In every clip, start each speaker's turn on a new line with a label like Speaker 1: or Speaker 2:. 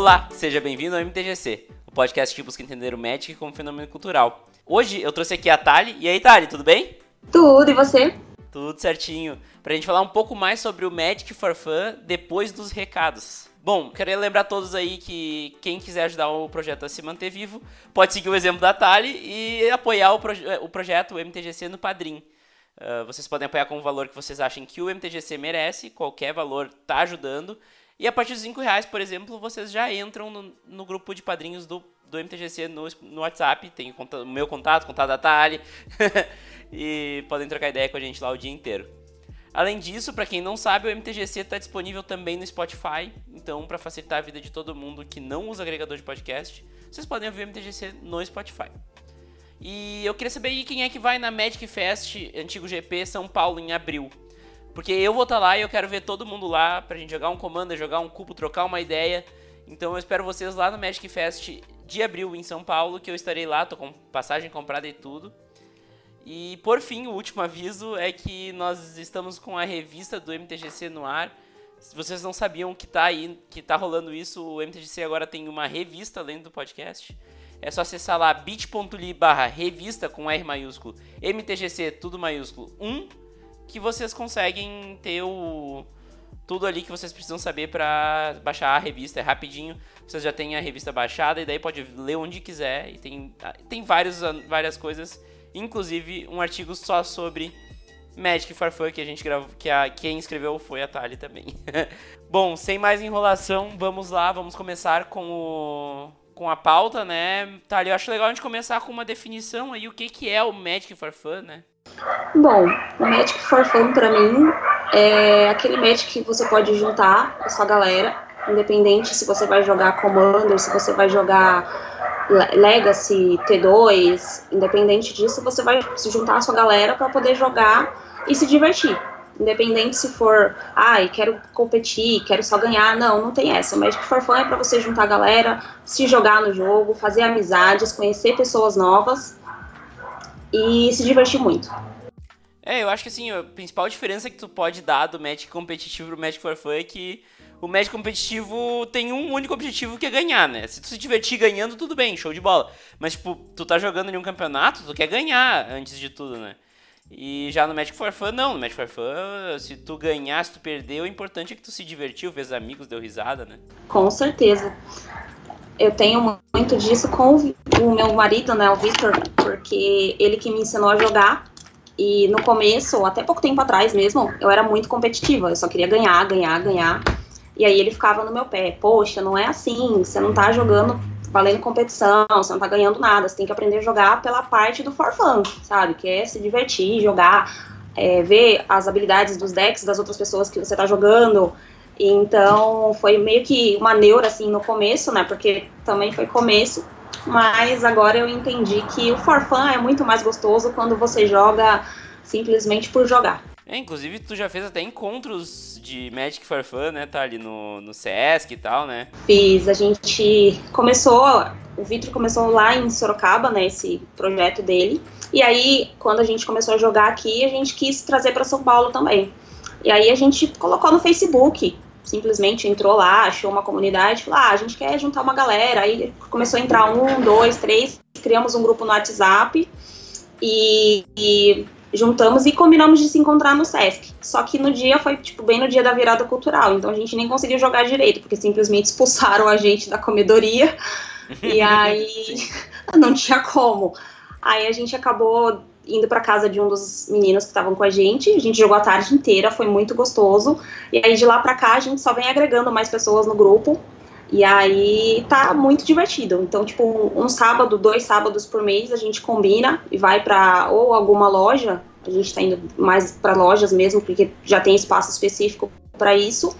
Speaker 1: Olá, seja bem-vindo ao MTGC, o podcast que busca entender o Magic como fenômeno cultural. Hoje eu trouxe aqui a Tali. E aí, Tali, tudo bem?
Speaker 2: Tudo, e você?
Speaker 1: Tudo certinho. Pra gente falar um pouco mais sobre o Magic for Fun depois dos recados. Bom, queria lembrar a todos aí que quem quiser ajudar o projeto a se manter vivo, pode seguir o exemplo da Tali e apoiar o, proje o projeto o MTGC no Padrim. Uh, vocês podem apoiar com o valor que vocês achem que o MTGC merece, qualquer valor tá ajudando. E a partir de 5 reais, por exemplo, vocês já entram no, no grupo de padrinhos do, do MTGC no, no WhatsApp. Tem o meu contato, contato da Tali. e podem trocar ideia com a gente lá o dia inteiro. Além disso, para quem não sabe, o MTGC está disponível também no Spotify. Então, para facilitar a vida de todo mundo que não usa agregador de podcast, vocês podem ouvir o MTGC no Spotify. E eu queria saber aí quem é que vai na Magic Fest Antigo GP São Paulo em abril. Porque eu vou estar tá lá e eu quero ver todo mundo lá pra gente jogar um comando, jogar um cubo, trocar uma ideia. Então eu espero vocês lá no Magic Fest de abril em São Paulo, que eu estarei lá, tô com passagem comprada e tudo. E por fim, o último aviso é que nós estamos com a revista do MTGC no ar. Se vocês não sabiam que tá aí, que tá rolando isso, o MTGC agora tem uma revista além do podcast. É só acessar lá bit.ly barra revista com R maiúsculo, MTGC tudo maiúsculo 1 que vocês conseguem ter o tudo ali que vocês precisam saber para baixar a revista, é rapidinho. Vocês já têm a revista baixada e daí pode ler onde quiser e tem tem vários, várias coisas, inclusive um artigo só sobre Magic for Fun que a gente gravou, que a quem escreveu foi a Tali também. Bom, sem mais enrolação, vamos lá, vamos começar com o com a pauta, né? Tali, eu acho legal a gente começar com uma definição aí o que que é o Magic for Fun, né?
Speaker 2: Bom, o Magic for Fun para mim é aquele Magic que você pode juntar a sua galera, independente se você vai jogar Commander, se você vai jogar Legacy, T2, independente disso, você vai se juntar a sua galera para poder jogar e se divertir. Independente se for, ai, quero competir, quero só ganhar. Não, não tem essa. Magic for Fun é para você juntar a galera, se jogar no jogo, fazer amizades, conhecer pessoas novas e se divertir muito.
Speaker 1: É, eu acho que assim, a principal diferença que tu pode dar do Magic competitivo pro Magic for Fun é que o Magic competitivo tem um único objetivo que é ganhar, né? Se tu se divertir ganhando, tudo bem, show de bola. Mas, tipo, tu tá jogando em um campeonato, tu quer ganhar antes de tudo, né? E já no Magic for Fun, não. No Magic for Fun, se tu ganhar, se tu perder, o importante é que tu se divertiu, fez amigos, deu risada, né?
Speaker 2: Com certeza eu tenho muito disso com o meu marido, né, o Victor, porque ele que me ensinou a jogar. E no começo, até pouco tempo atrás mesmo, eu era muito competitiva, eu só queria ganhar, ganhar, ganhar. E aí ele ficava no meu pé, poxa, não é assim, você não tá jogando valendo competição, você não tá ganhando nada, você tem que aprender a jogar pela parte do for fun, sabe? Que é se divertir, jogar, é, ver as habilidades dos decks das outras pessoas que você tá jogando, então foi meio que uma neura assim no começo, né? Porque também foi começo, mas agora eu entendi que o for fun é muito mais gostoso quando você joga simplesmente por jogar.
Speaker 1: É, inclusive tu já fez até encontros de Magic for Fun, né? Tá ali no, no Sesc e tal, né?
Speaker 2: Fiz, a gente começou, o Vitor começou lá em Sorocaba, né? Esse projeto dele. E aí, quando a gente começou a jogar aqui, a gente quis trazer para São Paulo também. E aí a gente colocou no Facebook simplesmente entrou lá, achou uma comunidade, falou, ah, a gente quer juntar uma galera. Aí começou a entrar um, dois, três, criamos um grupo no WhatsApp e, e juntamos e combinamos de se encontrar no Sesc. Só que no dia foi, tipo, bem no dia da virada cultural, então a gente nem conseguiu jogar direito, porque simplesmente expulsaram a gente da comedoria, e aí não tinha como. Aí a gente acabou indo para casa de um dos meninos que estavam com a gente. A gente jogou a tarde inteira, foi muito gostoso. E aí de lá para cá a gente só vem agregando mais pessoas no grupo. E aí tá muito divertido. Então, tipo, um sábado, dois sábados por mês a gente combina e vai para ou alguma loja. A gente tá indo mais para lojas mesmo, porque já tem espaço específico para isso.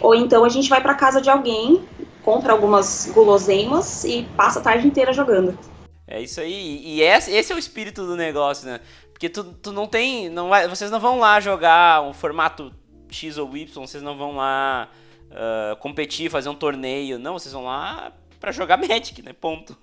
Speaker 2: Ou então a gente vai para casa de alguém, compra algumas guloseimas e passa a tarde inteira jogando.
Speaker 1: É isso aí. E esse, é o espírito do negócio, né? Porque tu, tu não tem. Não vai, vocês não vão lá jogar um formato X ou Y, vocês não vão lá uh, competir, fazer um torneio. Não, vocês vão lá para jogar Magic, né? Ponto.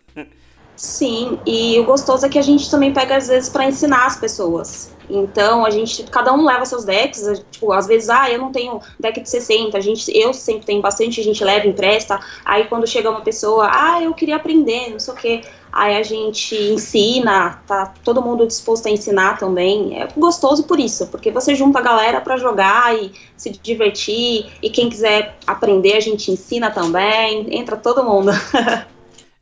Speaker 2: Sim, e o gostoso é que a gente também pega às vezes para ensinar as pessoas. Então, a gente, cada um leva seus decks, tipo, às vezes, ah, eu não tenho deck de 60, a gente, eu sempre tenho bastante, a gente leva, empresta, aí quando chega uma pessoa, ah, eu queria aprender, não sei o quê, aí a gente ensina, tá todo mundo disposto a ensinar também, é gostoso por isso, porque você junta a galera para jogar e se divertir, e quem quiser aprender, a gente ensina também, entra todo mundo.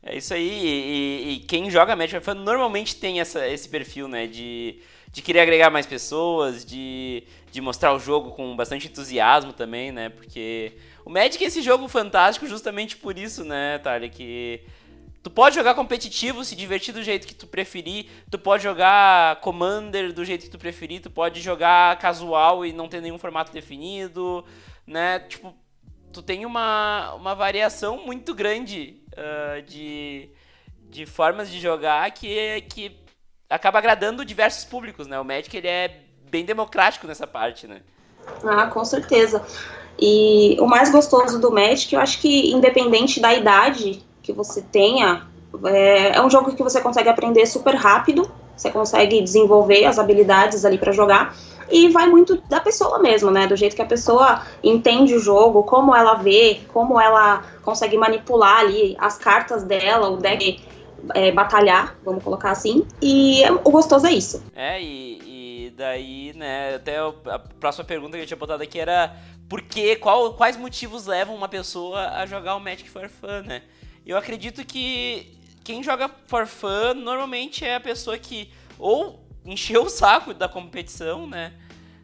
Speaker 1: É isso aí, e, e, quem joga Magic normalmente tem essa, esse perfil, né, de, de querer agregar mais pessoas, de, de mostrar o jogo com bastante entusiasmo também, né, porque o Magic é esse jogo fantástico justamente por isso, né, Thalia, que tu pode jogar competitivo, se divertir do jeito que tu preferir, tu pode jogar Commander do jeito que tu preferir, tu pode jogar casual e não ter nenhum formato definido, né, tipo, tu tem uma, uma variação muito grande uh, de, de formas de jogar que, que acaba agradando diversos públicos, né? O Magic ele é bem democrático nessa parte, né?
Speaker 2: Ah, com certeza. E o mais gostoso do Magic, eu acho que independente da idade que você tenha, é, é um jogo que você consegue aprender super rápido, você consegue desenvolver as habilidades ali para jogar e vai muito da pessoa mesmo, né? Do jeito que a pessoa entende o jogo, como ela vê, como ela consegue manipular ali as cartas dela, o deck é, batalhar, vamos colocar assim. E o gostoso é isso.
Speaker 1: É, e, e daí, né, até a próxima pergunta que eu tinha botado aqui era por que, qual, quais motivos levam uma pessoa a jogar o Magic for Fun, né? Eu acredito que quem joga for fun normalmente é a pessoa que ou encheu o saco da competição, né?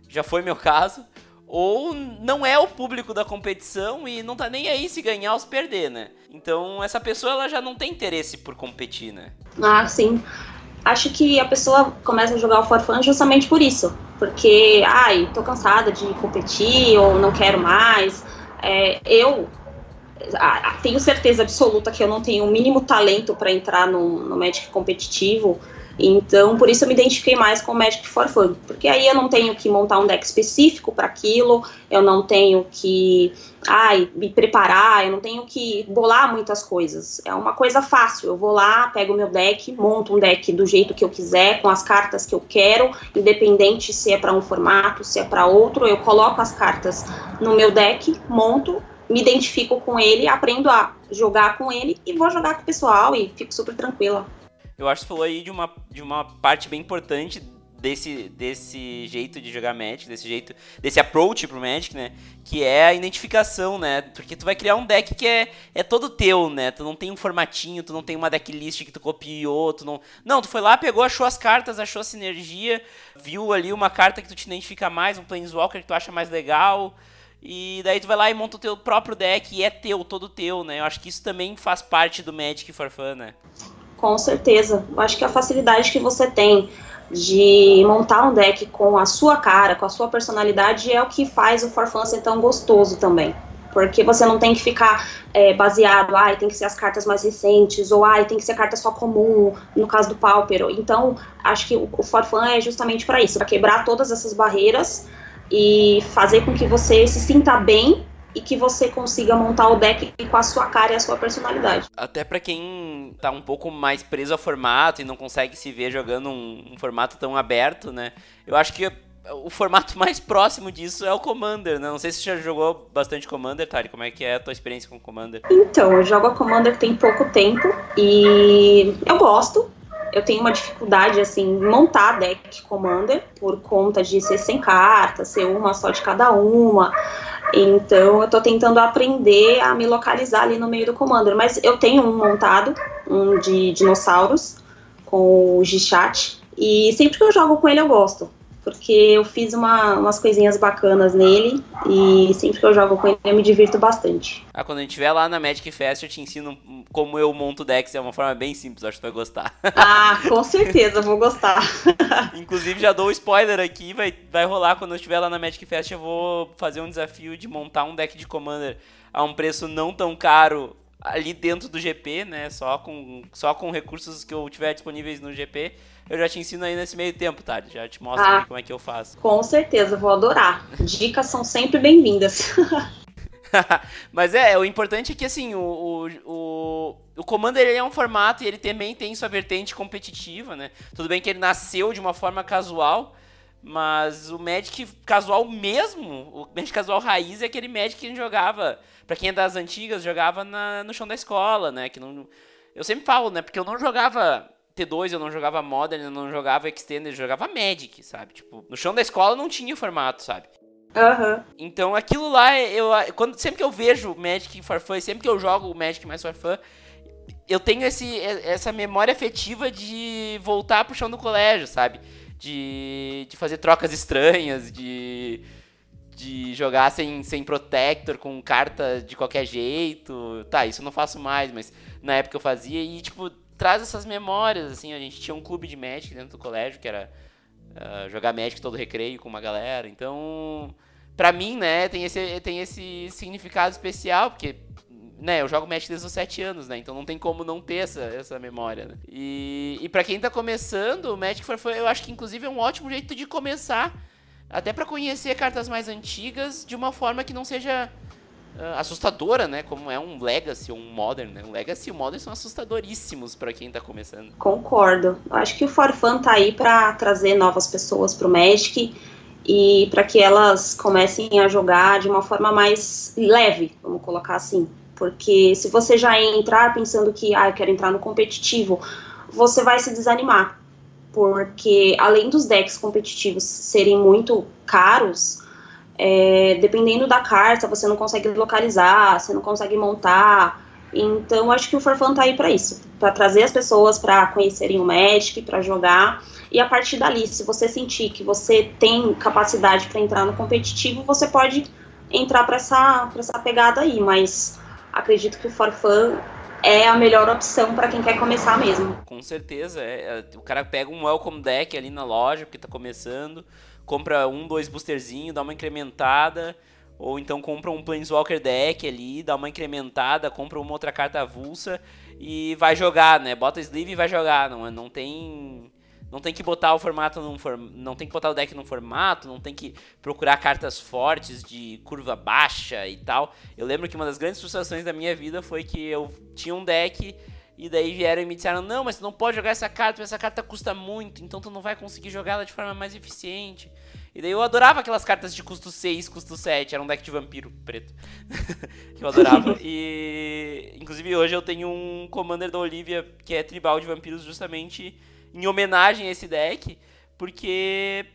Speaker 1: Já foi meu caso. Ou não é o público da competição e não tá nem aí se ganhar ou se perder, né? Então essa pessoa ela já não tem interesse por competir, né?
Speaker 2: Ah, sim. Acho que a pessoa começa a jogar o For Fun justamente por isso. Porque, ai, tô cansada de competir ou não quero mais. É, eu tenho certeza absoluta que eu não tenho o mínimo talento para entrar no, no Magic competitivo. Então, por isso eu me identifiquei mais com o Magic for Fun, porque aí eu não tenho que montar um deck específico para aquilo, eu não tenho que ai, me preparar, eu não tenho que bolar muitas coisas. É uma coisa fácil. Eu vou lá, pego meu deck, monto um deck do jeito que eu quiser, com as cartas que eu quero, independente se é para um formato, se é para outro, eu coloco as cartas no meu deck, monto me identifico com ele, aprendo a jogar com ele e vou jogar com o pessoal e fico super tranquila.
Speaker 1: Eu acho que você falou aí de uma, de uma parte bem importante desse, desse jeito de jogar Magic, desse jeito, desse approach pro Magic, né? Que é a identificação, né? Porque tu vai criar um deck que é, é todo teu, né? Tu não tem um formatinho, tu não tem uma decklist que tu copiou, tu não... Não, tu foi lá, pegou, achou as cartas, achou a sinergia, viu ali uma carta que tu te identifica mais, um Planeswalker que tu acha mais legal... E daí tu vai lá e monta o teu próprio deck e é teu, todo teu, né? Eu acho que isso também faz parte do Magic for Fun, né?
Speaker 2: Com certeza. Eu acho que a facilidade que você tem de montar um deck com a sua cara, com a sua personalidade, é o que faz o For ser tão gostoso também. Porque você não tem que ficar é, baseado, ai, ah, tem que ser as cartas mais recentes, ou ai, ah, tem que ser carta só comum, no caso do Pauper. Então, acho que o, o For é justamente para isso, para quebrar todas essas barreiras e fazer com que você se sinta bem e que você consiga montar o deck com a sua cara e a sua personalidade.
Speaker 1: Até para quem tá um pouco mais preso ao formato e não consegue se ver jogando um, um formato tão aberto, né? Eu acho que o formato mais próximo disso é o Commander, né? Não sei se você já jogou bastante Commander, Tari. Como é que é a tua experiência com o Commander?
Speaker 2: Então, eu jogo a Commander tem pouco tempo e eu gosto. Eu tenho uma dificuldade, assim, em montar deck Commander por conta de ser sem cartas, ser uma só de cada uma. Então eu tô tentando aprender a me localizar ali no meio do Commander. Mas eu tenho um montado, um de dinossauros, com o G-Chat. E sempre que eu jogo com ele eu gosto porque eu fiz uma, umas coisinhas bacanas nele e sempre que eu jogo com ele eu me divirto bastante.
Speaker 1: Ah, quando a gente estiver lá na Magic Fest eu te ensino como eu monto decks, é uma forma bem simples, acho que tu vai gostar.
Speaker 2: Ah, com certeza, vou gostar.
Speaker 1: Inclusive já dou o um spoiler aqui, vai, vai rolar quando eu estiver lá na Magic Fest, eu vou fazer um desafio de montar um deck de Commander a um preço não tão caro ali dentro do GP, né? Só com, só com recursos que eu tiver disponíveis no GP. Eu já te ensino aí nesse meio tempo, tá? Já te mostro ah, como é que eu faço.
Speaker 2: Com certeza, vou adorar. Dicas são sempre bem-vindas.
Speaker 1: Mas é, o importante é que assim, o, o, o, Commander ele é um formato e ele também tem sua vertente competitiva, né? Tudo bem que ele nasceu de uma forma casual, mas o Magic casual mesmo, o Magic casual raiz é aquele Magic que a gente jogava, para quem é das antigas, jogava na, no chão da escola, né? Que não, eu sempre falo, né? Porque eu não jogava T2, eu não jogava Modern, eu não jogava Extended, eu jogava Magic, sabe? Tipo, no chão da escola não tinha formato, sabe?
Speaker 2: Uhum.
Speaker 1: Então aquilo lá, eu, quando, sempre que eu vejo Magic for Fun, sempre que eu jogo o Magic mais for Fun, eu tenho esse, essa memória afetiva de voltar pro chão do colégio, sabe? De, de fazer trocas estranhas, de, de jogar sem, sem protector, com carta de qualquer jeito. Tá, isso eu não faço mais, mas na época eu fazia e, tipo, traz essas memórias, assim. A gente tinha um clube de Magic dentro do colégio, que era uh, jogar Magic todo recreio com uma galera. Então, pra mim, né, tem esse, tem esse significado especial, porque né, eu jogo Magic desde os 7 anos, né? Então não tem como não ter essa, essa memória, né? E, e para quem tá começando, o Magic for Fun, eu acho que inclusive é um ótimo jeito de começar, até para conhecer cartas mais antigas de uma forma que não seja assustadora, né? Como é um Legacy ou um Modern, né? O Legacy e Modern são assustadoríssimos para quem tá começando.
Speaker 2: Concordo. Acho que o For Fun tá aí para trazer novas pessoas pro Magic e para que elas comecem a jogar de uma forma mais leve, vamos colocar assim porque se você já entrar pensando que, ah, eu quero entrar no competitivo, você vai se desanimar. Porque além dos decks competitivos serem muito caros, é, dependendo da carta, você não consegue localizar, você não consegue montar. Então, acho que o Forfan tá aí para isso, para trazer as pessoas para conhecerem o Magic, para jogar. E a partir dali, se você sentir que você tem capacidade para entrar no competitivo, você pode entrar para essa, essa pegada aí. Mas acredito que o Forfan é a melhor opção para quem quer começar mesmo.
Speaker 1: Com certeza, é, é, o cara pega um welcome deck ali na loja porque está começando, compra um, dois boosterzinho, dá uma incrementada, ou então compra um Planeswalker deck ali, dá uma incrementada, compra uma outra carta avulsa e vai jogar, né? Bota sleeve e vai jogar, não, não tem não tem que botar o formato num form... não tem que botar o deck num formato, não tem que procurar cartas fortes de curva baixa e tal. Eu lembro que uma das grandes frustrações da minha vida foi que eu tinha um deck e daí vieram e me disseram: "Não, mas tu não pode jogar essa carta, porque essa carta custa muito, então tu não vai conseguir jogar ela de forma mais eficiente". E daí eu adorava aquelas cartas de custo 6, custo 7, era um deck de vampiro preto. que eu adorava. E inclusive hoje eu tenho um commander da Olivia que é tribal de vampiros justamente em homenagem a esse deck, porque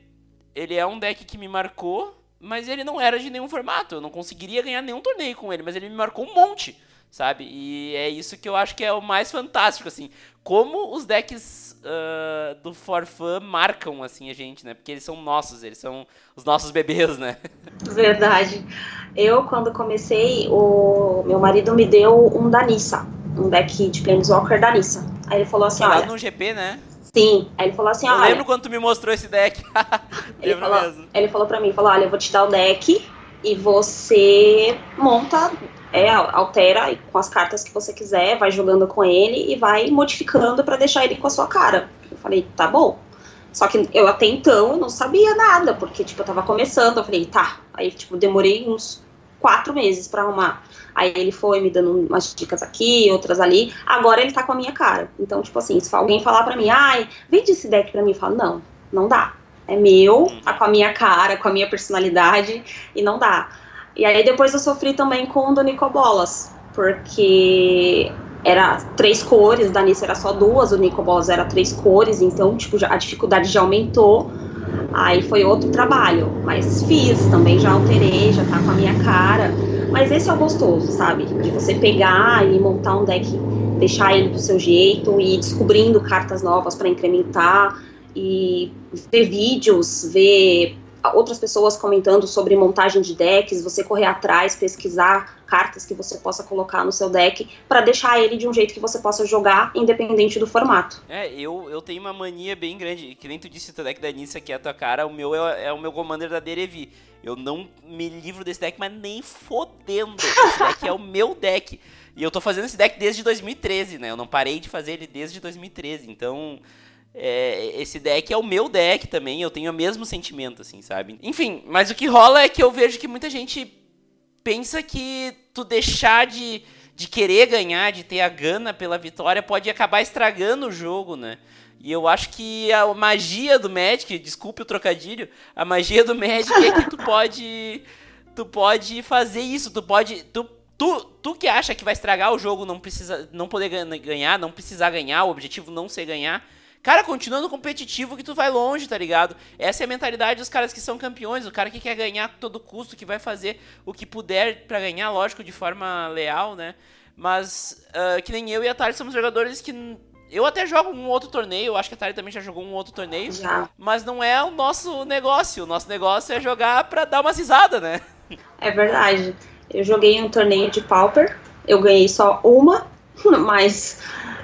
Speaker 1: ele é um deck que me marcou, mas ele não era de nenhum formato. Eu não conseguiria ganhar nenhum torneio com ele, mas ele me marcou um monte, sabe? E é isso que eu acho que é o mais fantástico, assim. Como os decks uh, do For Fun marcam, assim, a gente, né? Porque eles são nossos, eles são os nossos bebês, né?
Speaker 2: Verdade. Eu, quando comecei, o meu marido me deu um da Nissa, um deck de Planeswalker da Nissa. Aí ele falou assim,
Speaker 1: lá
Speaker 2: olha...
Speaker 1: no GP, né?
Speaker 2: Sim. Aí ele falou assim,
Speaker 1: eu
Speaker 2: olha...
Speaker 1: lembro quando tu me mostrou esse deck.
Speaker 2: ele, falou, mesmo. ele falou pra mim, falou, olha, eu vou te dar o deck e você monta, é, altera com as cartas que você quiser, vai jogando com ele e vai modificando para deixar ele com a sua cara. Eu falei, tá bom. Só que eu até então eu não sabia nada, porque, tipo, eu tava começando, eu falei, tá. Aí, tipo, demorei uns quatro meses para arrumar. Aí ele foi me dando umas dicas aqui, outras ali. Agora ele tá com a minha cara. Então, tipo assim, se alguém falar pra mim, ai, vende esse deck pra mim, eu falo, não, não dá. É meu, tá com a minha cara, com a minha personalidade, e não dá. E aí depois eu sofri também com o do Nicobolas, porque era três cores, da Nice era só duas, o Nicobolas era três cores, então, tipo, a dificuldade já aumentou. Aí foi outro trabalho, mas fiz, também já alterei, já tá com a minha cara. Mas esse é o gostoso, sabe? De você pegar e montar um deck, deixar ele do seu jeito e ir descobrindo cartas novas para incrementar e ver vídeos, ver outras pessoas comentando sobre montagem de decks, você correr atrás, pesquisar cartas que você possa colocar no seu deck para deixar ele de um jeito que você possa jogar independente do formato.
Speaker 1: É, eu, eu tenho uma mania bem grande, que nem tu disse, o deck da Nissa que é a tua cara, o meu é, é o meu commander da Derevi. Eu não me livro desse deck, mas nem fodendo. Esse deck é o meu deck. E eu tô fazendo esse deck desde 2013, né? Eu não parei de fazer ele desde 2013. Então, é, esse deck é o meu deck também. Eu tenho o mesmo sentimento, assim, sabe? Enfim, mas o que rola é que eu vejo que muita gente pensa que tu deixar de, de querer ganhar, de ter a gana pela vitória, pode acabar estragando o jogo, né? E eu acho que a magia do Magic, desculpe o trocadilho, a magia do Magic é que tu pode tu pode fazer isso, tu pode tu Tu, tu que acha que vai estragar o jogo, não precisa não poder ganhar, não precisar ganhar, o objetivo não ser ganhar. Cara, continuando competitivo que tu vai longe, tá ligado? Essa é a mentalidade dos caras que são campeões, o cara que quer ganhar a todo custo, que vai fazer o que puder para ganhar, lógico, de forma leal, né? Mas uh, que nem eu e a Tari somos jogadores que eu até jogo um outro torneio, acho que a Tari também já jogou um outro torneio,
Speaker 2: já.
Speaker 1: mas não é o nosso negócio. O nosso negócio é jogar pra dar uma risada, né?
Speaker 2: É verdade. Eu joguei um torneio de Pauper, eu ganhei só uma, mas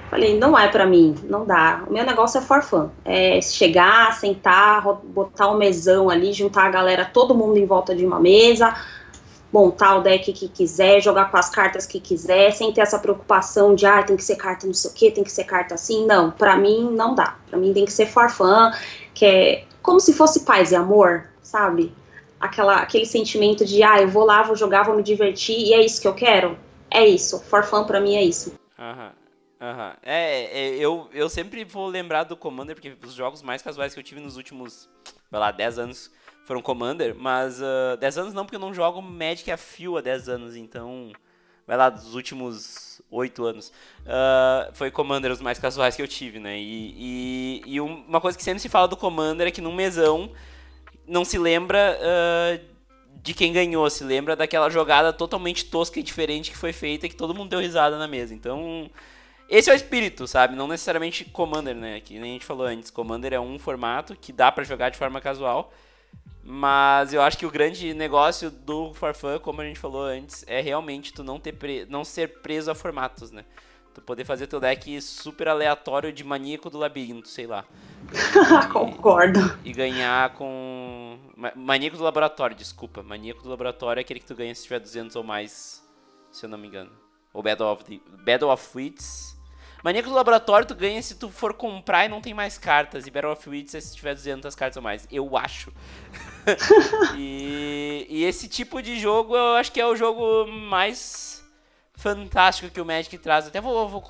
Speaker 2: falei, não é para mim, não dá. O meu negócio é for fun. É chegar, sentar, botar um mesão ali, juntar a galera, todo mundo em volta de uma mesa, montar o deck que quiser, jogar com as cartas que quiser, sem ter essa preocupação de, ah, tem que ser carta não sei o que, tem que ser carta assim. Não, para mim não dá. Para mim tem que ser for fun, que é como se fosse paz e amor, sabe? aquela, aquele sentimento de, ah, eu vou lá, vou jogar, vou me divertir e é isso que eu quero? É isso. For fun pra mim é isso.
Speaker 1: Aham. Aham. É, é, eu, eu sempre vou lembrar do Commander, porque os jogos mais casuais que eu tive nos últimos, vai lá, 10 anos foram Commander, mas uh, ah, 10 anos não, porque eu não jogo Magic a fio há 10 anos, então, vai lá, dos últimos 8 anos, uh, foi Commander os mais casuais que eu tive, né, e, e, e, uma coisa que sempre se fala do Commander é que num mesão não se lembra uh, de quem ganhou, se lembra daquela jogada totalmente tosca e diferente que foi feita e que todo mundo deu risada na mesa. Então, esse é o espírito, sabe? Não necessariamente Commander, né? Que nem a gente falou antes. Commander é um formato que dá para jogar de forma casual. Mas eu acho que o grande negócio do Farfan, como a gente falou antes, é realmente tu não, ter pre... não ser preso a formatos, né? Tu poder fazer teu deck super aleatório de maníaco do labirinto, sei lá.
Speaker 2: E, Concordo.
Speaker 1: E ganhar com. Maníaco do laboratório, desculpa. Maníaco do laboratório é aquele que tu ganha se tiver 200 ou mais, se eu não me engano. Ou Battle of, the... Battle of Wits. Maníaco do laboratório tu ganha se tu for comprar e não tem mais cartas. E Battle of Wits é se tiver 200 cartas ou mais. Eu acho. e, e esse tipo de jogo eu acho que é o jogo mais fantástico que o Magic traz. Até vou, vou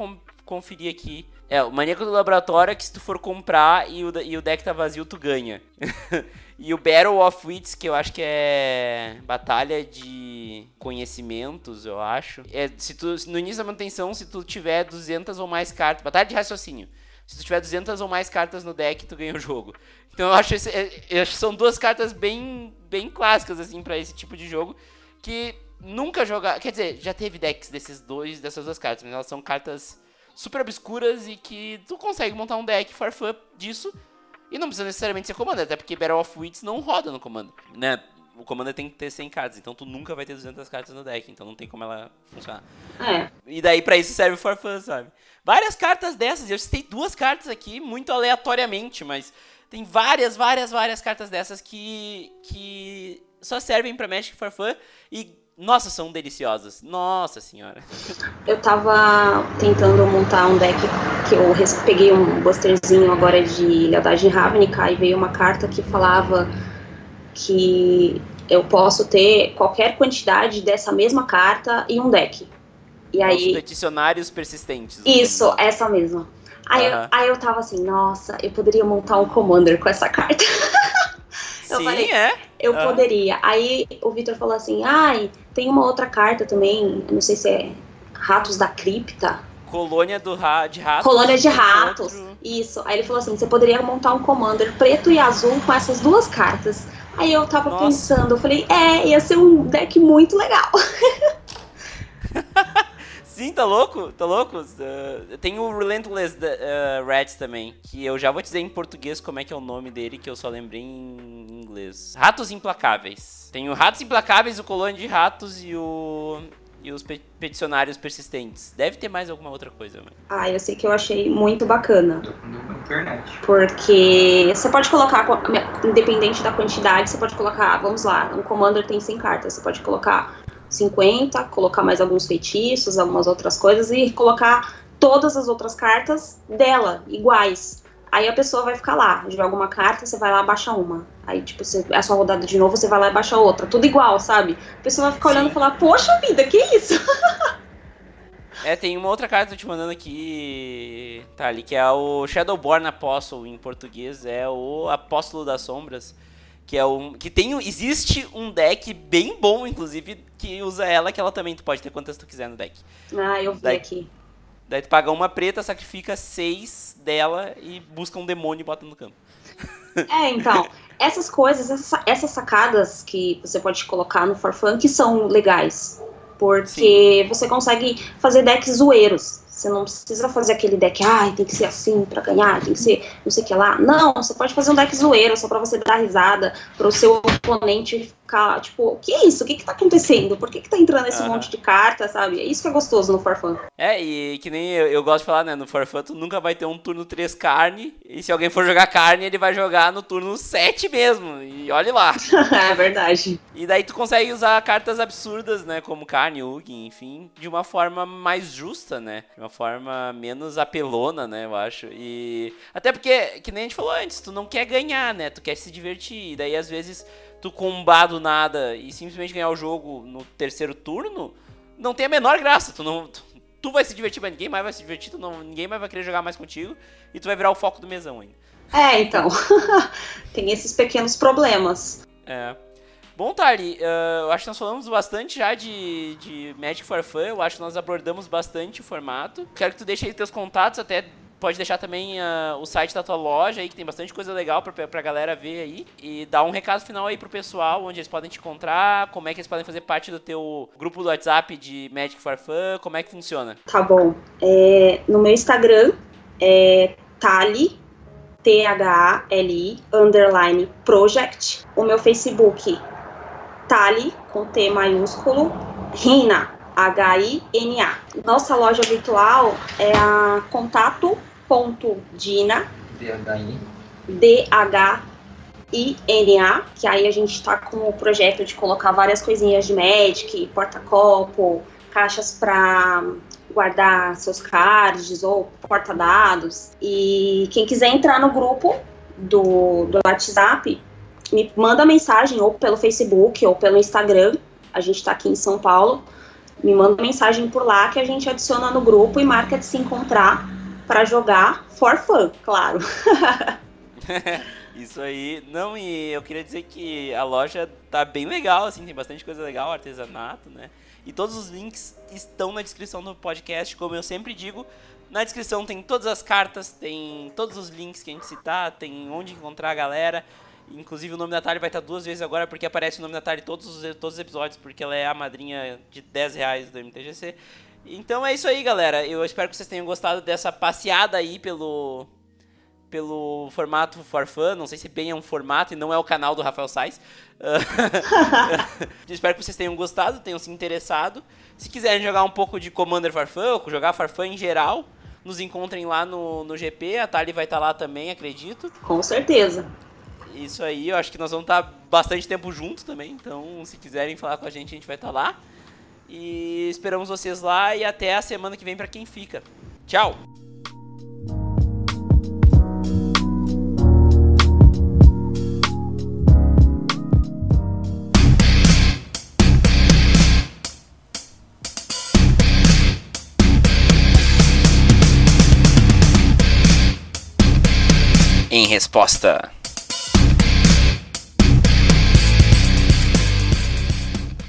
Speaker 1: conferir aqui. É, o Maníaco do Laboratório é que se tu for comprar e o, e o deck tá vazio, tu ganha. e o Battle of Wits, que eu acho que é batalha de conhecimentos, eu acho. É, se tu, no início da manutenção, se tu tiver 200 ou mais cartas, batalha de raciocínio. Se tu tiver 200 ou mais cartas no deck, tu ganha o jogo. Então eu acho, esse, é, eu acho que são duas cartas bem, bem clássicas, assim, para esse tipo de jogo. Que nunca jogar. Quer dizer, já teve decks desses dois, dessas duas cartas, mas elas são cartas super obscuras e que tu consegue montar um deck for fun disso. E não precisa necessariamente ser comando, até porque Battle of Wits não roda no comando, né? O comando tem que ter 100 cartas, então tu nunca vai ter 200 cartas no deck, então não tem como ela funcionar.
Speaker 2: É.
Speaker 1: E daí pra isso serve for fun, sabe? Várias cartas dessas, eu citei duas cartas aqui muito aleatoriamente, mas tem várias, várias, várias cartas dessas que, que só servem pra Magic for Fun e nossa, são deliciosas. Nossa senhora.
Speaker 2: Eu tava tentando montar um deck que eu peguei um boosterzinho agora de Lealdade Ravnica e veio uma carta que falava que eu posso ter qualquer quantidade dessa mesma carta em um deck. E aí...
Speaker 1: Os peticionários persistentes.
Speaker 2: Isso, essa mesma. Aí, eu, aí eu tava assim, nossa, eu poderia montar um Commander com essa carta.
Speaker 1: eu Sim, falei, é.
Speaker 2: Eu ah. poderia. Aí o Vitor falou assim, ai, tem uma outra carta também, não sei se é Ratos da Cripta.
Speaker 1: Colônia do ra de ratos.
Speaker 2: Colônia de ratos. Outro. Isso. Aí ele falou assim: você poderia montar um commander preto e azul com essas duas cartas. Aí eu tava Nossa. pensando, eu falei, é, ia ser um deck muito legal.
Speaker 1: Sim, tá louco? Tá louco? Uh, tem o Relentless uh, Rats também, que eu já vou dizer em português como é que é o nome dele, que eu só lembrei em inglês. Ratos Implacáveis. Tem o Ratos Implacáveis, o Colônia de Ratos e o e os pe peticionários persistentes. Deve ter mais alguma outra coisa, mano.
Speaker 2: Ah, eu sei que eu achei muito bacana. Na internet. Porque você pode colocar, independente da quantidade, você pode colocar, vamos lá, um commander tem 100 cartas, você pode colocar 50, colocar mais alguns feitiços, algumas outras coisas e colocar todas as outras cartas dela, iguais. Aí a pessoa vai ficar lá, joga uma carta, você vai lá baixa uma. Aí, tipo, você, é a sua rodada de novo, você vai lá e baixa outra. Tudo igual, sabe? A pessoa vai ficar olhando e falar, poxa vida, que isso?
Speaker 1: É, tem uma outra carta que eu tô te mandando aqui, tá ali, que é o Shadowborn Apostle em português, é o Apóstolo das Sombras, que é um que tem existe um deck bem bom inclusive que usa ela que ela também tu pode ter quantas tu quiser no deck.
Speaker 2: Ah, eu vi daí, aqui.
Speaker 1: Daí tu paga uma preta, sacrifica seis dela e busca um demônio e bota no campo.
Speaker 2: É, então, essas coisas, essas, essas sacadas que você pode colocar no Farfan que são legais. Porque Sim. você consegue fazer decks zoeiros. Você não precisa fazer aquele deck, ah, tem que ser assim para ganhar, tem que ser não sei o que lá. Não, você pode fazer um deck zoeiro só para você dar risada, para o seu oponente ficar, tipo, o que é isso? O que que tá acontecendo? Por que que tá entrando esse uhum. monte de carta, sabe? É isso que é gostoso no Farfan.
Speaker 1: É, e que nem eu, eu, gosto de falar, né, no Farfan tu nunca vai ter um turno 3 carne, e se alguém for jogar carne, ele vai jogar no turno 7 mesmo, e olhe lá.
Speaker 2: é verdade.
Speaker 1: E daí tu consegue usar cartas absurdas, né, como carne, Ugin, enfim, de uma forma mais justa, né, de uma uma forma menos apelona, né, eu acho. E até porque, que nem a gente falou antes, tu não quer ganhar, né? Tu quer se divertir. E daí às vezes tu combar do nada e simplesmente ganhar o jogo no terceiro turno, não tem a menor graça. Tu não tu, tu vai se divertir, mas ninguém mais vai se divertir, não, ninguém mais vai querer jogar mais contigo e tu vai virar o foco do mesão ainda.
Speaker 2: É, então. tem esses pequenos problemas.
Speaker 1: É. Bom, Tari, uh, eu acho que nós falamos bastante já de, de Magic for Fun, eu acho que nós abordamos bastante o formato. Quero que tu deixe aí teus contatos, até pode deixar também uh, o site da tua loja aí, que tem bastante coisa legal pra, pra galera ver aí. E dar um recado final aí pro pessoal, onde eles podem te encontrar, como é que eles podem fazer parte do teu grupo do WhatsApp de Magic for Fun, como é que funciona?
Speaker 2: Tá bom. É, no meu Instagram é Tali, T-H-A-L-I, underline, project. O meu Facebook Tali, com T maiúsculo, Rina, H-I-N-A. Nossa loja virtual é a contato.dina, D-H-I-N-A, que aí a gente está com o projeto de colocar várias coisinhas de Magic, porta-copo, caixas para guardar seus cards ou porta-dados. E quem quiser entrar no grupo do, do WhatsApp, me manda mensagem ou pelo Facebook ou pelo Instagram. A gente está aqui em São Paulo. Me manda mensagem por lá que a gente adiciona no grupo e marca de se encontrar para jogar for fun, claro.
Speaker 1: Isso aí. Não, e eu queria dizer que a loja tá bem legal, assim, tem bastante coisa legal, artesanato, né? E todos os links estão na descrição do podcast, como eu sempre digo. Na descrição tem todas as cartas, tem todos os links que a gente citar, tem onde encontrar a galera. Inclusive o nome da Thalia vai estar duas vezes agora, porque aparece o nome da Thalia em todos os, todos os episódios, porque ela é a madrinha de 10 reais do MTGC. Então é isso aí, galera. Eu espero que vocês tenham gostado dessa passeada aí pelo, pelo formato For Fun. Não sei se bem é um formato e não é o canal do Rafael Sais. espero que vocês tenham gostado, tenham se interessado. Se quiserem jogar um pouco de Commander For Fun, ou jogar For Fun em geral, nos encontrem lá no, no GP. A Thalia vai estar lá também, acredito.
Speaker 2: Com certeza
Speaker 1: isso aí, eu acho que nós vamos estar bastante tempo juntos também. Então, se quiserem falar com a gente, a gente vai estar lá. E esperamos vocês lá e até a semana que vem para quem fica. Tchau! Em resposta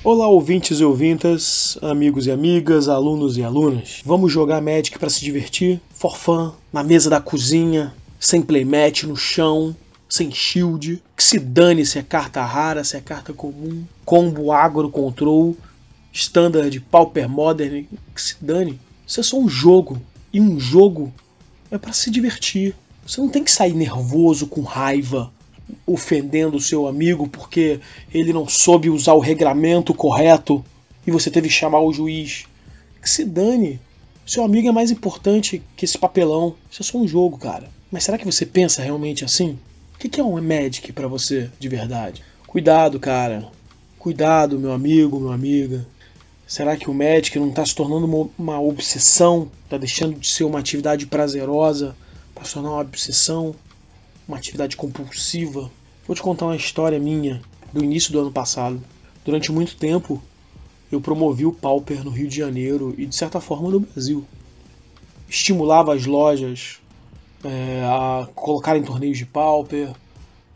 Speaker 3: Olá, ouvintes e ouvintas, amigos e amigas, alunos e alunas. Vamos jogar Magic para se divertir? For fun, na mesa da cozinha, sem playmat, no chão, sem shield. Que se dane se é carta rara, se é carta comum. Combo agro control, standard, pauper modern. Que se dane. Isso é só um jogo. E um jogo é para se divertir. Você não tem que sair nervoso, com raiva, ofendendo o seu amigo porque ele não soube usar o regramento correto e você teve que chamar o juiz. Que se dane. Seu amigo é mais importante que esse papelão. Isso é só um jogo, cara. Mas será que você pensa realmente assim? O que é um Magic para você de verdade? Cuidado, cara. Cuidado, meu amigo, minha amiga. Será que o Magic não está se tornando uma, obsessão? Está deixando de ser uma atividade prazerosa para se tornar uma obsessão? Uma atividade compulsiva. Vou te contar uma história minha do início do ano passado. Durante muito tempo eu promovi o Pauper no Rio de Janeiro e, de certa forma, no Brasil. Estimulava as lojas é, a colocarem torneios de Pauper,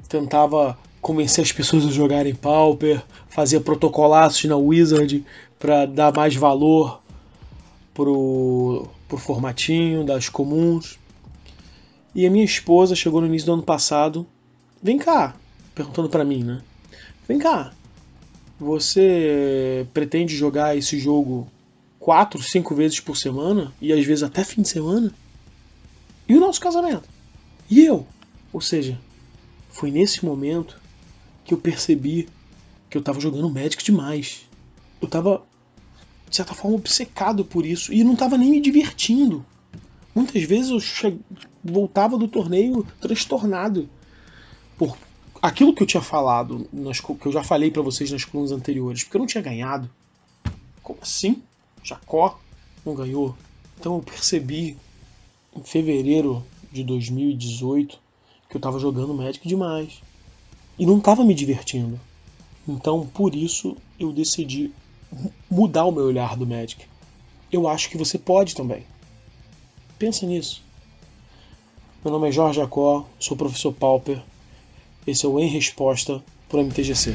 Speaker 3: tentava convencer as pessoas a jogarem Pauper, fazia protocolaços na Wizard para dar mais valor pro, pro formatinho das comuns. E a minha esposa chegou no início do ano passado, vem cá, perguntando para mim, né? Vem cá, você pretende jogar esse jogo quatro, cinco vezes por semana e às vezes até fim de semana? E o nosso casamento? E eu? Ou seja, foi nesse momento que eu percebi que eu tava jogando Magic demais. Eu tava, de certa forma, obcecado por isso e não tava nem me divertindo. Muitas vezes eu che... voltava do torneio transtornado por aquilo que eu tinha falado, nas, que eu já falei para vocês nas colunas anteriores, porque eu não tinha ganhado. Como assim? Jacó não ganhou? Então eu percebi em fevereiro de 2018 que eu estava jogando Magic demais e não estava me divertindo. Então por isso eu decidi mudar o meu olhar do Magic. Eu acho que você pode também. Pensa nisso. Meu nome é Jorge Jacó, sou professor Pauper esse é o Em Resposta para o MTGC.